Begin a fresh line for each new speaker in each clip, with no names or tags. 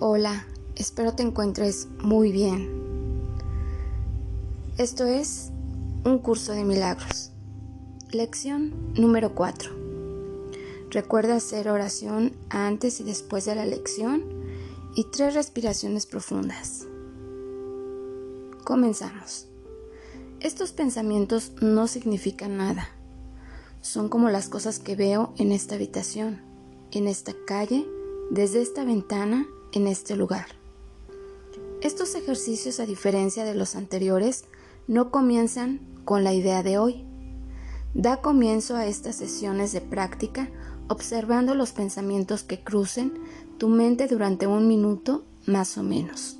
Hola, espero te encuentres muy bien. Esto es un curso de milagros. Lección número 4. Recuerda hacer oración antes y después de la lección y tres respiraciones profundas. Comenzamos. Estos pensamientos no significan nada. Son como las cosas que veo en esta habitación, en esta calle, desde esta ventana en este lugar. Estos ejercicios, a diferencia de los anteriores, no comienzan con la idea de hoy. Da comienzo a estas sesiones de práctica observando los pensamientos que crucen tu mente durante un minuto más o menos.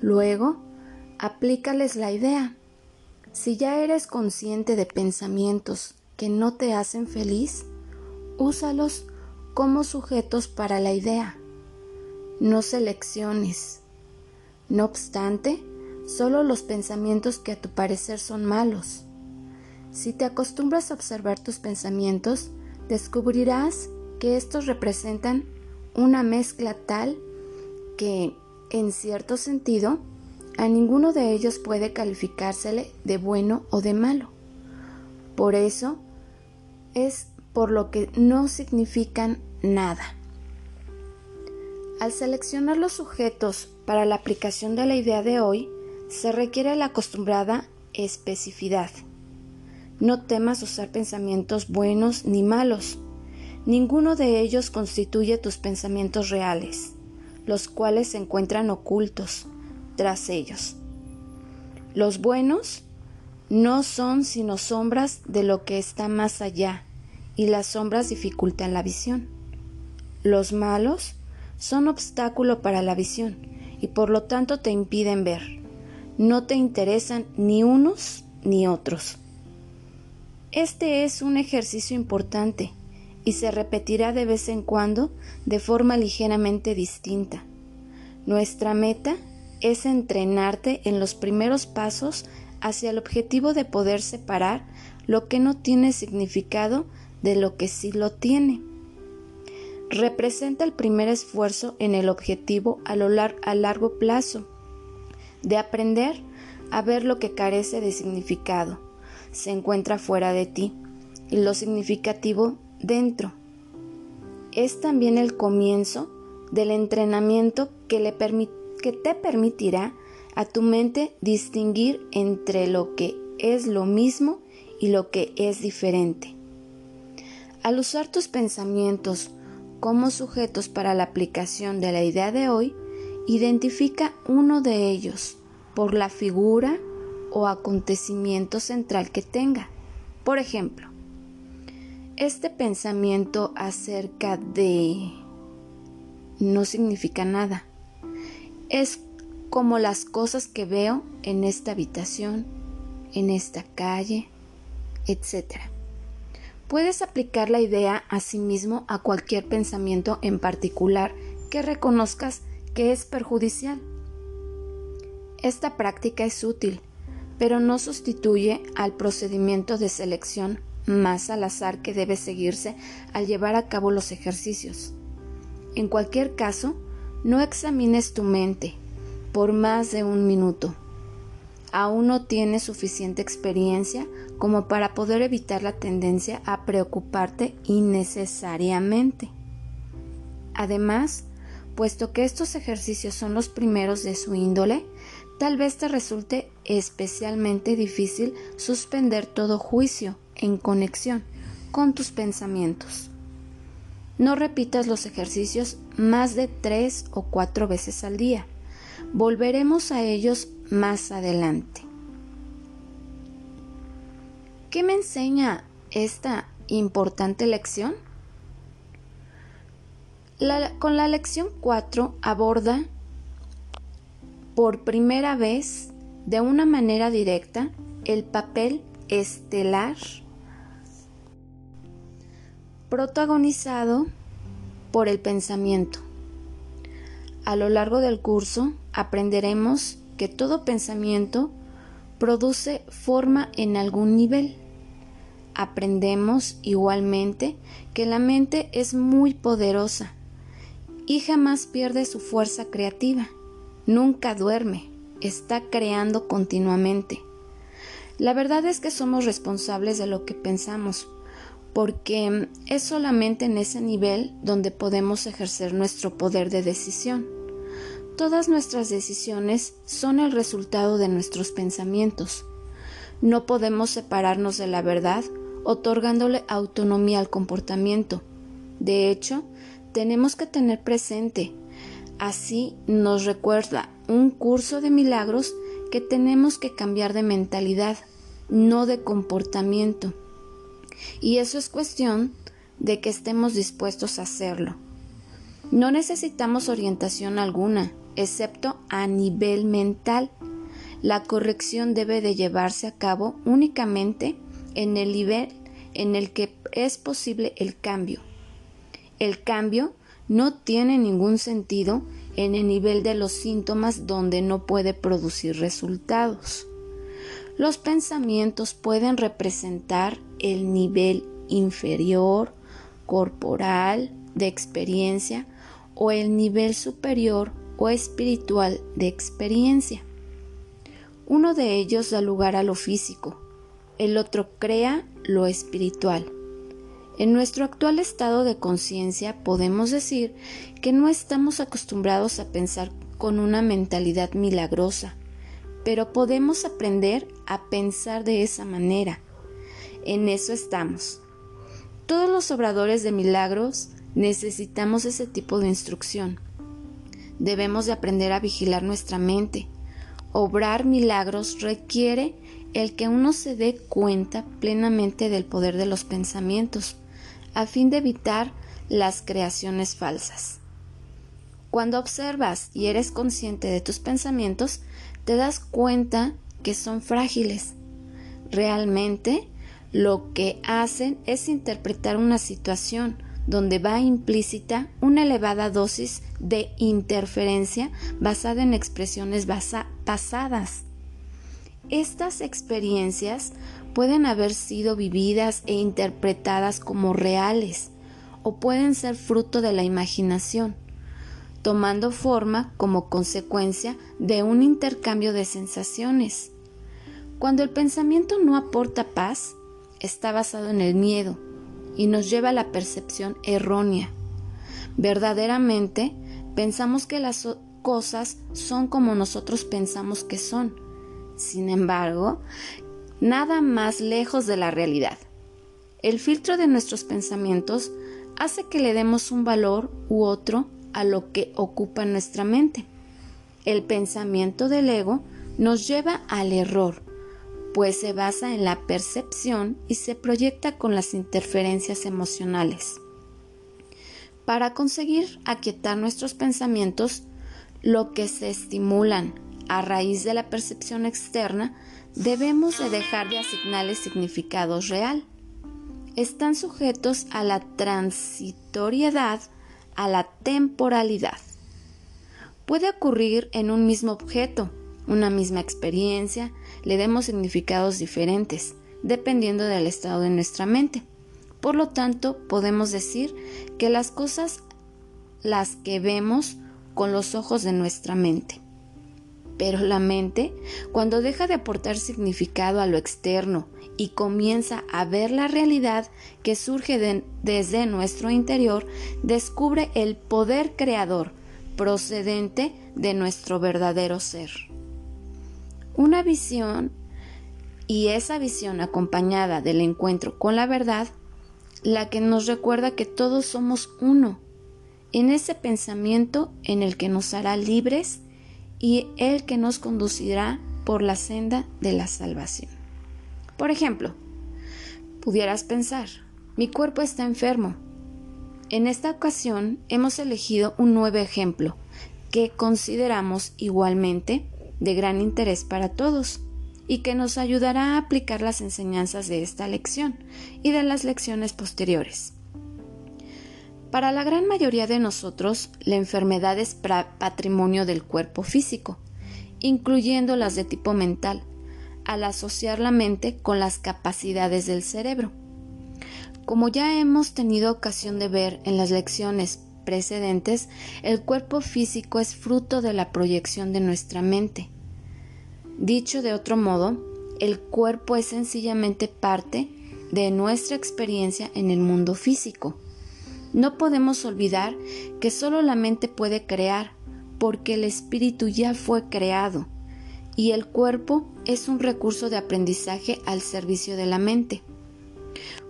Luego, aplícales la idea. Si ya eres consciente de pensamientos que no te hacen feliz, úsalos como sujetos para la idea no selecciones. No obstante, solo los pensamientos que a tu parecer son malos. Si te acostumbras a observar tus pensamientos, descubrirás que estos representan una mezcla tal que, en cierto sentido, a ninguno de ellos puede calificársele de bueno o de malo. Por eso es por lo que no significan nada. Al seleccionar los sujetos para la aplicación de la idea de hoy, se requiere la acostumbrada especificidad. No temas usar pensamientos buenos ni malos. Ninguno de ellos constituye tus pensamientos reales, los cuales se encuentran ocultos tras ellos. Los buenos no son sino sombras de lo que está más allá, y las sombras dificultan la visión. Los malos son obstáculo para la visión y por lo tanto te impiden ver. No te interesan ni unos ni otros. Este es un ejercicio importante y se repetirá de vez en cuando de forma ligeramente distinta. Nuestra meta es entrenarte en los primeros pasos hacia el objetivo de poder separar lo que no tiene significado de lo que sí lo tiene representa el primer esfuerzo en el objetivo a, lo a largo plazo de aprender a ver lo que carece de significado, se encuentra fuera de ti y lo significativo dentro. Es también el comienzo del entrenamiento que, le que te permitirá a tu mente distinguir entre lo que es lo mismo y lo que es diferente. Al usar tus pensamientos como sujetos para la aplicación de la idea de hoy, identifica uno de ellos por la figura o acontecimiento central que tenga. Por ejemplo, este pensamiento acerca de no significa nada. Es como las cosas que veo en esta habitación, en esta calle, etc. Puedes aplicar la idea a sí mismo a cualquier pensamiento en particular que reconozcas que es perjudicial. Esta práctica es útil, pero no sustituye al procedimiento de selección más al azar que debe seguirse al llevar a cabo los ejercicios. En cualquier caso, no examines tu mente por más de un minuto aún no tienes suficiente experiencia como para poder evitar la tendencia a preocuparte innecesariamente. Además, puesto que estos ejercicios son los primeros de su índole, tal vez te resulte especialmente difícil suspender todo juicio en conexión con tus pensamientos. No repitas los ejercicios más de tres o cuatro veces al día. Volveremos a ellos más adelante. ¿Qué me enseña esta importante lección? con la lección 4 aborda por primera vez de una manera directa el papel estelar protagonizado por el pensamiento. A lo largo del curso aprenderemos que todo pensamiento produce forma en algún nivel. Aprendemos igualmente que la mente es muy poderosa y jamás pierde su fuerza creativa. Nunca duerme, está creando continuamente. La verdad es que somos responsables de lo que pensamos, porque es solamente en ese nivel donde podemos ejercer nuestro poder de decisión. Todas nuestras decisiones son el resultado de nuestros pensamientos. No podemos separarnos de la verdad otorgándole autonomía al comportamiento. De hecho, tenemos que tener presente, así nos recuerda un curso de milagros que tenemos que cambiar de mentalidad, no de comportamiento. Y eso es cuestión de que estemos dispuestos a hacerlo. No necesitamos orientación alguna, excepto a nivel mental. La corrección debe de llevarse a cabo únicamente en el nivel en el que es posible el cambio. El cambio no tiene ningún sentido en el nivel de los síntomas donde no puede producir resultados. Los pensamientos pueden representar el nivel inferior, corporal, de experiencia o el nivel superior o espiritual de experiencia. Uno de ellos da lugar a lo físico, el otro crea lo espiritual. En nuestro actual estado de conciencia podemos decir que no estamos acostumbrados a pensar con una mentalidad milagrosa, pero podemos aprender a pensar de esa manera. En eso estamos. Todos los obradores de milagros necesitamos ese tipo de instrucción. Debemos de aprender a vigilar nuestra mente. Obrar milagros requiere el que uno se dé cuenta plenamente del poder de los pensamientos, a fin de evitar las creaciones falsas. Cuando observas y eres consciente de tus pensamientos, te das cuenta que son frágiles. Realmente lo que hacen es interpretar una situación donde va implícita una elevada dosis de interferencia basada en expresiones pasadas. Estas experiencias pueden haber sido vividas e interpretadas como reales o pueden ser fruto de la imaginación, tomando forma como consecuencia de un intercambio de sensaciones. Cuando el pensamiento no aporta paz, está basado en el miedo y nos lleva a la percepción errónea. Verdaderamente, pensamos que las cosas son como nosotros pensamos que son, sin embargo, nada más lejos de la realidad. El filtro de nuestros pensamientos hace que le demos un valor u otro a lo que ocupa nuestra mente. El pensamiento del ego nos lleva al error, pues se basa en la percepción y se proyecta con las interferencias emocionales. Para conseguir aquietar nuestros pensamientos, lo que se estimulan a raíz de la percepción externa, debemos de dejar de asignarles significados real. Están sujetos a la transitoriedad, a la temporalidad. Puede ocurrir en un mismo objeto, una misma experiencia, le demos significados diferentes, dependiendo del estado de nuestra mente. Por lo tanto, podemos decir que las cosas las que vemos con los ojos de nuestra mente. Pero la mente, cuando deja de aportar significado a lo externo y comienza a ver la realidad que surge desde nuestro interior, descubre el poder creador procedente de nuestro verdadero ser. Una visión y esa visión acompañada del encuentro con la verdad, la que nos recuerda que todos somos uno, en ese pensamiento en el que nos hará libres y el que nos conducirá por la senda de la salvación. Por ejemplo, pudieras pensar, mi cuerpo está enfermo. En esta ocasión hemos elegido un nuevo ejemplo que consideramos igualmente de gran interés para todos y que nos ayudará a aplicar las enseñanzas de esta lección y de las lecciones posteriores. Para la gran mayoría de nosotros, la enfermedad es patrimonio del cuerpo físico, incluyendo las de tipo mental, al asociar la mente con las capacidades del cerebro. Como ya hemos tenido ocasión de ver en las lecciones precedentes, el cuerpo físico es fruto de la proyección de nuestra mente. Dicho de otro modo, el cuerpo es sencillamente parte de nuestra experiencia en el mundo físico. No podemos olvidar que solo la mente puede crear, porque el espíritu ya fue creado, y el cuerpo es un recurso de aprendizaje al servicio de la mente.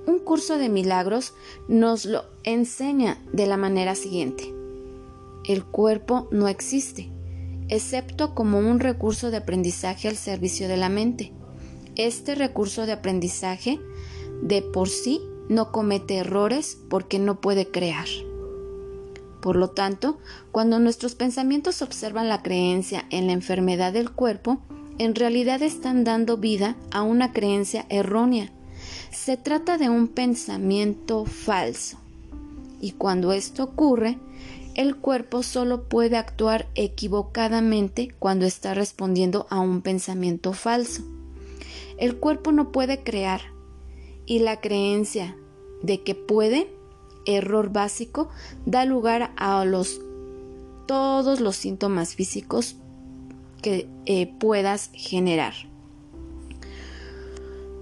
Un curso de milagros nos lo enseña de la manera siguiente. El cuerpo no existe, excepto como un recurso de aprendizaje al servicio de la mente. Este recurso de aprendizaje de por sí no comete errores porque no puede crear. Por lo tanto, cuando nuestros pensamientos observan la creencia en la enfermedad del cuerpo, en realidad están dando vida a una creencia errónea se trata de un pensamiento falso. Y cuando esto ocurre, el cuerpo solo puede actuar equivocadamente cuando está respondiendo a un pensamiento falso. El cuerpo no puede crear y la creencia de que puede, error básico, da lugar a los todos los síntomas físicos que eh, puedas generar.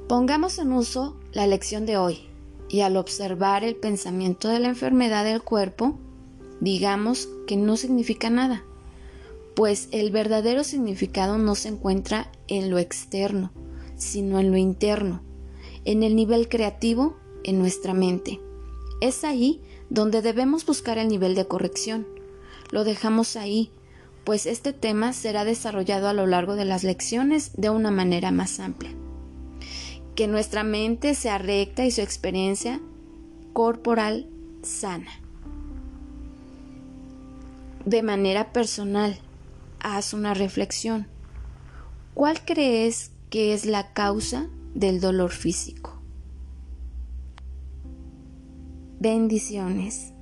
Pongamos en uso la lección de hoy y al observar el pensamiento de la enfermedad del cuerpo, digamos que no significa nada, pues el verdadero significado no se encuentra en lo externo, sino en lo interno, en el nivel creativo, en nuestra mente. Es ahí donde debemos buscar el nivel de corrección. Lo dejamos ahí, pues este tema será desarrollado a lo largo de las lecciones de una manera más amplia que nuestra mente sea recta y su experiencia corporal sana. De manera personal, haz una reflexión. ¿Cuál crees que es la causa del dolor físico? Bendiciones.